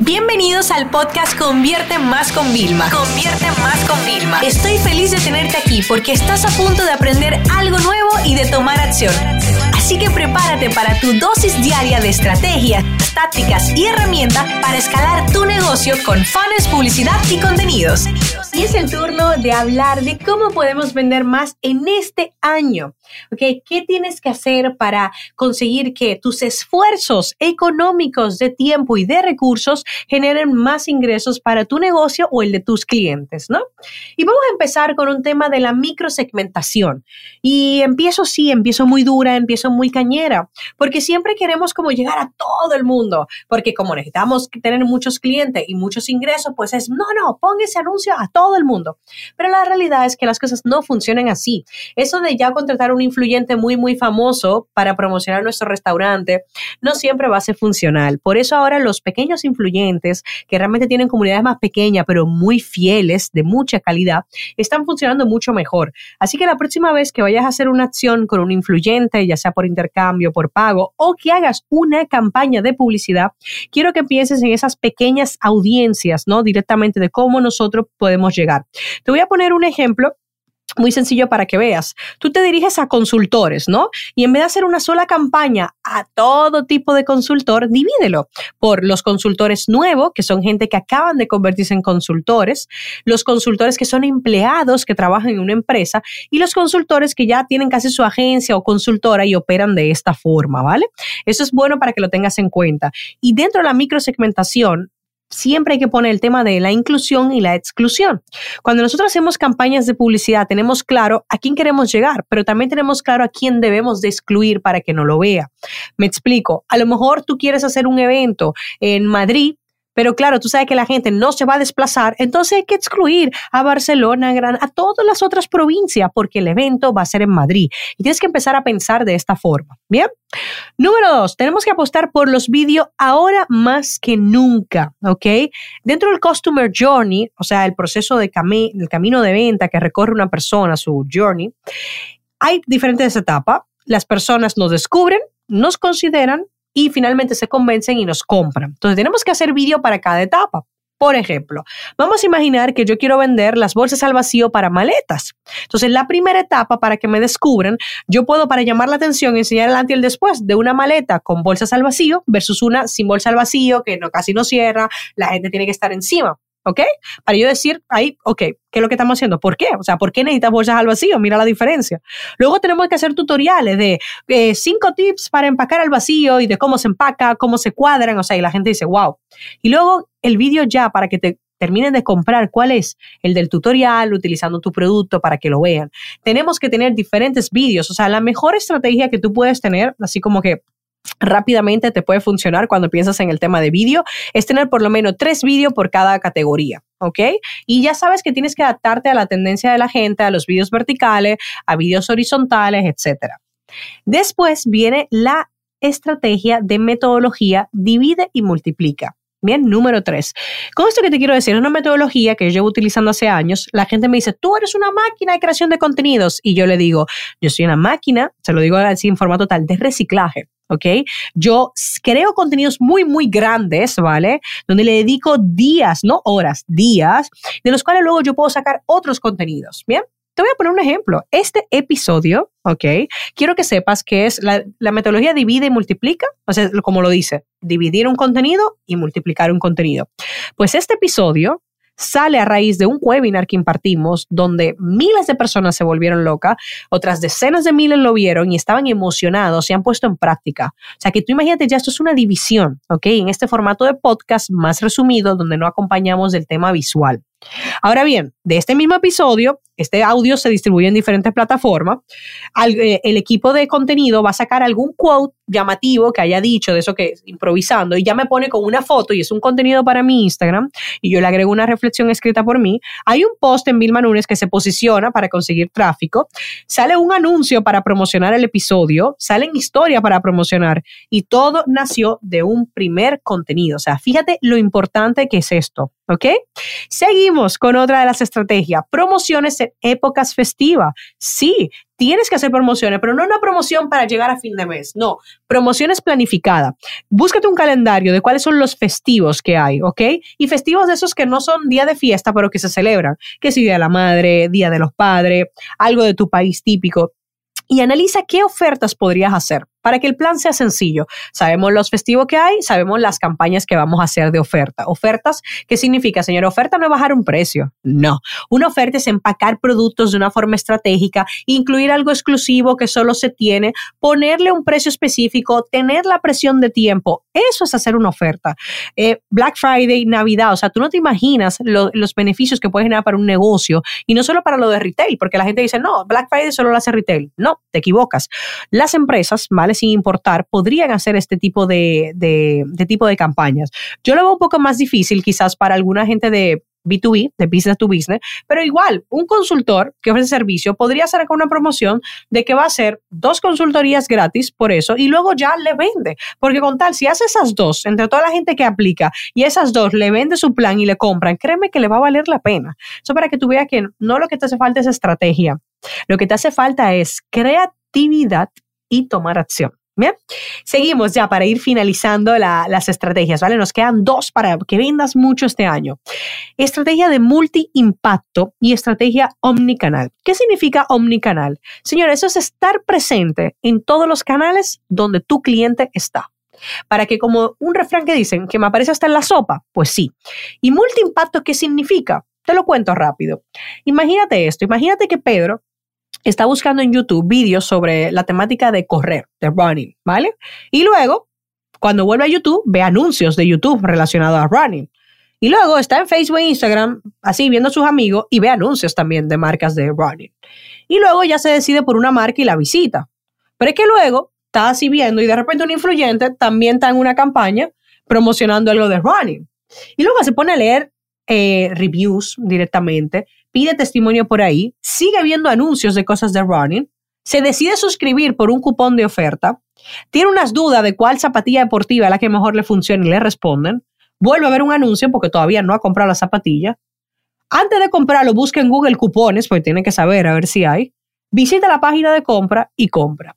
Bienvenidos al podcast Convierte Más con Vilma. Convierte Más con Vilma. Estoy feliz de tenerte aquí porque estás a punto de aprender algo nuevo y de tomar acción. Así que prepárate para tu dosis diaria de estrategias, tácticas y herramientas para escalar tu negocio con fans, publicidad y contenidos. Y es el turno de hablar de cómo podemos vender más en este año. ¿Ok? ¿Qué tienes que hacer para conseguir que tus esfuerzos económicos de tiempo y de recursos generen más ingresos para tu negocio o el de tus clientes, ¿no? Y vamos a empezar con un tema de la microsegmentación. Y empiezo, sí, empiezo muy dura, empiezo muy cañera, porque siempre queremos como llegar a todo el mundo, porque como necesitamos tener muchos clientes y muchos ingresos, pues es, no, no, pon ese anuncio a todo el mundo. Pero la realidad es que las cosas no funcionan así. Eso de ya contratar un influyente muy, muy famoso para promocionar nuestro restaurante, no siempre va a ser funcional. Por eso ahora los pequeños influyentes, que realmente tienen comunidades más pequeñas, pero muy fieles, de mucha calidad, están funcionando mucho mejor. Así que la próxima vez que vayas a hacer una acción con un influyente, ya sea por intercambio, por pago, o que hagas una campaña de publicidad, quiero que pienses en esas pequeñas audiencias, ¿no? Directamente de cómo nosotros podemos llegar. Te voy a poner un ejemplo muy sencillo para que veas. Tú te diriges a consultores, ¿no? Y en vez de hacer una sola campaña a todo tipo de consultor, divídelo por los consultores nuevos, que son gente que acaban de convertirse en consultores, los consultores que son empleados que trabajan en una empresa y los consultores que ya tienen casi su agencia o consultora y operan de esta forma, ¿vale? Eso es bueno para que lo tengas en cuenta. Y dentro de la microsegmentación, siempre hay que poner el tema de la inclusión y la exclusión. Cuando nosotros hacemos campañas de publicidad, tenemos claro a quién queremos llegar, pero también tenemos claro a quién debemos de excluir para que no lo vea. Me explico, a lo mejor tú quieres hacer un evento en Madrid pero claro, tú sabes que la gente no se va a desplazar, entonces hay que excluir a Barcelona, a todas las otras provincias, porque el evento va a ser en Madrid. Y tienes que empezar a pensar de esta forma. Bien. Número dos, tenemos que apostar por los vídeos ahora más que nunca, ¿ok? Dentro del Customer Journey, o sea, el proceso de el camino de venta que recorre una persona, su journey, hay diferentes etapas. Las personas nos descubren, nos consideran, y finalmente se convencen y nos compran. Entonces tenemos que hacer vídeo para cada etapa. Por ejemplo, vamos a imaginar que yo quiero vender las bolsas al vacío para maletas. Entonces, la primera etapa para que me descubran, yo puedo para llamar la atención enseñar el antes y el después de una maleta con bolsas al vacío versus una sin bolsa al vacío que no, casi no cierra, la gente tiene que estar encima. ¿Ok? Para yo decir ahí, ok, ¿qué es lo que estamos haciendo? ¿Por qué? O sea, ¿por qué necesitas bolsas al vacío? Mira la diferencia. Luego tenemos que hacer tutoriales de eh, cinco tips para empacar al vacío y de cómo se empaca, cómo se cuadran, o sea, y la gente dice, wow. Y luego el vídeo ya para que te terminen de comprar cuál es el del tutorial utilizando tu producto para que lo vean. Tenemos que tener diferentes vídeos, o sea, la mejor estrategia que tú puedes tener, así como que rápidamente te puede funcionar cuando piensas en el tema de vídeo, es tener por lo menos tres vídeos por cada categoría. ¿ok? Y ya sabes que tienes que adaptarte a la tendencia de la gente, a los vídeos verticales, a vídeos horizontales, etc. Después viene la estrategia de metodología divide y multiplica. Bien, número tres. Con esto que te quiero decir, es una metodología que yo llevo utilizando hace años. La gente me dice, tú eres una máquina de creación de contenidos. Y yo le digo, yo soy una máquina, se lo digo así en forma total, de reciclaje. ¿Ok? Yo creo contenidos muy, muy grandes, ¿vale? Donde le dedico días, no horas, días, de los cuales luego yo puedo sacar otros contenidos, ¿bien? Te voy a poner un ejemplo. Este episodio, ¿ok? Quiero que sepas que es la, la, metodología divide y multiplica, o sea, como lo dice, dividir un contenido y multiplicar un contenido. Pues este episodio sale a raíz de un webinar que impartimos donde miles de personas se volvieron locas, otras decenas de miles lo vieron y estaban emocionados, se han puesto en práctica. O sea que tú imagínate, ya esto es una división, ¿ok? En este formato de podcast más resumido donde no acompañamos del tema visual. Ahora bien, de este mismo episodio, este audio se distribuye en diferentes plataformas. Eh, el equipo de contenido va a sacar algún quote llamativo que haya dicho de eso que es improvisando y ya me pone con una foto y es un contenido para mi Instagram y yo le agrego una reflexión escrita por mí. Hay un post en Vilma Nunes que se posiciona para conseguir tráfico. Sale un anuncio para promocionar el episodio. Salen historias para promocionar y todo nació de un primer contenido. O sea, fíjate lo importante que es esto. ¿Ok? Seguimos con otra de las estrategias, promociones épocas festivas. Sí, tienes que hacer promociones, pero no una promoción para llegar a fin de mes, no, promociones planificadas. Búscate un calendario de cuáles son los festivos que hay, ¿ok? Y festivos de esos que no son día de fiesta, pero que se celebran, que es Día de la Madre, Día de los Padres, algo de tu país típico y analiza qué ofertas podrías hacer para que el plan sea sencillo. Sabemos los festivos que hay, sabemos las campañas que vamos a hacer de oferta. Ofertas, ¿qué significa, señor? Oferta no es bajar un precio. No. Una oferta es empacar productos de una forma estratégica, incluir algo exclusivo que solo se tiene, ponerle un precio específico, tener la presión de tiempo. Eso es hacer una oferta. Eh, Black Friday, Navidad, o sea, tú no te imaginas los beneficios que puedes generar para un negocio y no solo para lo de retail, porque la gente dice, no, Black Friday solo lo hace retail. No, te equivocas. Las empresas, ¿vale? Sin importar, podrían hacer este tipo de, tipo de campañas. Yo lo veo un poco más difícil quizás para alguna gente de B2B, de business to business, pero igual, un consultor que ofrece servicio podría hacer una promoción de que va a hacer dos consultorías gratis por eso y luego ya le vende. Porque con tal, si hace esas dos, entre toda la gente que aplica y esas dos le vende su plan y le compran, créeme que le va a valer la pena. Eso para que tú veas que no lo que te hace falta es estrategia. Lo que te hace falta es creatividad y tomar acción. Bien, seguimos ya para ir finalizando las estrategias, ¿vale? Nos quedan dos para que vendas mucho este año. Estrategia de multi-impacto y estrategia omnicanal. ¿Qué significa omnicanal? Señora, eso es estar presente en todos los canales donde tu cliente está. Para que como un refrán que dicen que me aparece hasta en la sopa, pues sí. ¿Y multi-impacto qué significa? Te lo cuento rápido. Imagínate esto, imagínate que Pedro está buscando en YouTube vídeos sobre la temática de correr, de running, ¿vale? Y luego, cuando vuelve a YouTube, ve anuncios de YouTube relacionados a running. Y luego está en Facebook e Instagram, así viendo a sus amigos, y ve anuncios también de marcas de running. Y luego ya se decide por una marca y la visita. Pero es que luego está así viendo y de repente un influyente también está en una campaña promocionando algo de running. Y luego se pone a leer eh, reviews directamente pide testimonio por ahí, sigue viendo anuncios de cosas de running, se decide suscribir por un cupón de oferta, tiene unas dudas de cuál zapatilla deportiva es la que mejor le funciona y le responden, vuelve a ver un anuncio porque todavía no ha comprado la zapatilla. Antes de comprarlo, busca en Google cupones, porque tiene que saber a ver si hay. Visita la página de compra y compra.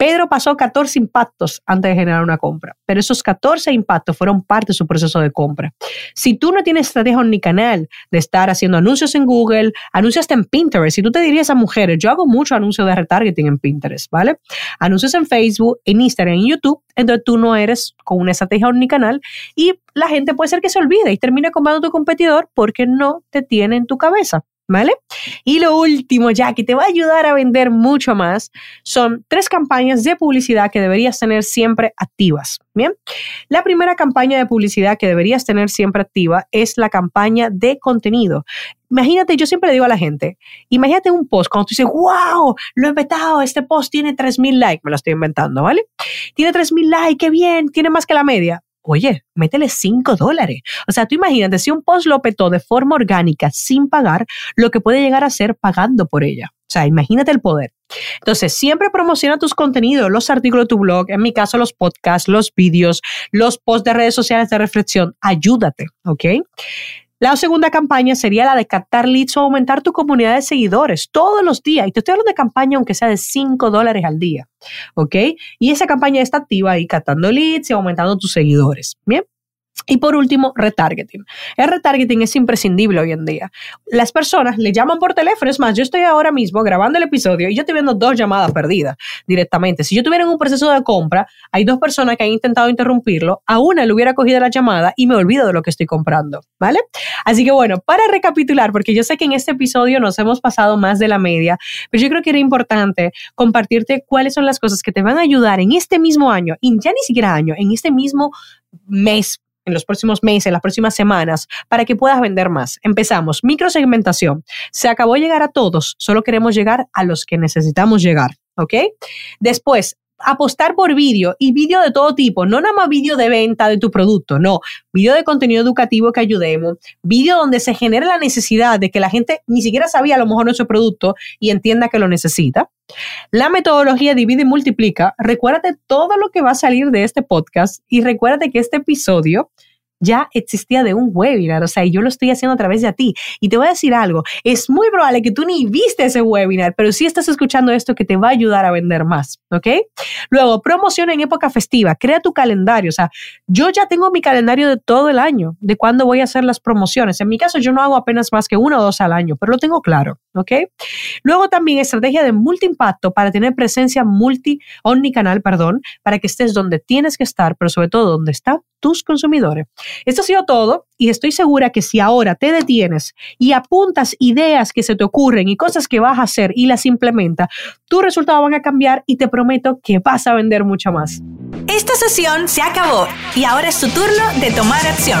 Pedro pasó 14 impactos antes de generar una compra, pero esos 14 impactos fueron parte de su proceso de compra. Si tú no tienes estrategia canal de estar haciendo anuncios en Google, anuncios en Pinterest, si tú te dirías a mujeres, yo hago mucho anuncio de retargeting en Pinterest, ¿vale? Anuncios en Facebook, en Instagram, en YouTube, entonces tú no eres con una estrategia omnicanal y la gente puede ser que se olvide y termine comprando tu competidor porque no te tiene en tu cabeza. ¿Vale? Y lo último, ya que te va a ayudar a vender mucho más, son tres campañas de publicidad que deberías tener siempre activas. Bien, la primera campaña de publicidad que deberías tener siempre activa es la campaña de contenido. Imagínate, yo siempre le digo a la gente, imagínate un post cuando tú dices, wow, lo he petado, este post tiene 3.000 likes, me lo estoy inventando, ¿vale? Tiene 3.000 likes, qué bien, tiene más que la media oye, métele 5 dólares. O sea, tú imagínate, si un post lo petó de forma orgánica sin pagar, lo que puede llegar a ser pagando por ella. O sea, imagínate el poder. Entonces, siempre promociona tus contenidos, los artículos de tu blog, en mi caso los podcasts, los vídeos, los posts de redes sociales de reflexión. Ayúdate, ¿ok? La segunda campaña sería la de captar leads o aumentar tu comunidad de seguidores todos los días. Y te estoy hablando de campaña aunque sea de 5 dólares al día. ¿Ok? Y esa campaña está activa ahí captando leads y aumentando tus seguidores. Bien. Y por último, retargeting. El retargeting es imprescindible hoy en día. Las personas le llaman por teléfono. Es más, yo estoy ahora mismo grabando el episodio y yo estoy viendo dos llamadas perdidas directamente. Si yo tuviera un proceso de compra, hay dos personas que han intentado interrumpirlo. A una le hubiera cogido la llamada y me olvido de lo que estoy comprando. ¿Vale? Así que bueno, para recapitular, porque yo sé que en este episodio nos hemos pasado más de la media, pero yo creo que era importante compartirte cuáles son las cosas que te van a ayudar en este mismo año, y ya ni siquiera año, en este mismo mes en los próximos meses, en las próximas semanas, para que puedas vender más. Empezamos. Microsegmentación. Se acabó llegar a todos, solo queremos llegar a los que necesitamos llegar. ¿Ok? Después, apostar por vídeo y vídeo de todo tipo, no nada más vídeo de venta de tu producto, no, vídeo de contenido educativo que ayudemos, vídeo donde se genere la necesidad de que la gente ni siquiera sabía a lo mejor nuestro producto y entienda que lo necesita. La metodología divide y multiplica. Recuérdate todo lo que va a salir de este podcast y recuérdate que este episodio ya existía de un webinar, o sea, yo lo estoy haciendo a través de ti. Y te voy a decir algo, es muy probable que tú ni viste ese webinar, pero sí estás escuchando esto que te va a ayudar a vender más, ¿ok? Luego, promoción en época festiva, crea tu calendario, o sea, yo ya tengo mi calendario de todo el año, de cuándo voy a hacer las promociones. En mi caso, yo no hago apenas más que uno o dos al año, pero lo tengo claro, ¿ok? Luego también estrategia de multiimpacto para tener presencia multi, omnicanal, perdón, para que estés donde tienes que estar, pero sobre todo donde están tus consumidores. Esto ha sido todo y estoy segura que si ahora te detienes y apuntas ideas que se te ocurren y cosas que vas a hacer y las implementas, tus resultados van a cambiar y te prometo que vas a vender mucho más. Esta sesión se acabó y ahora es tu turno de tomar acción.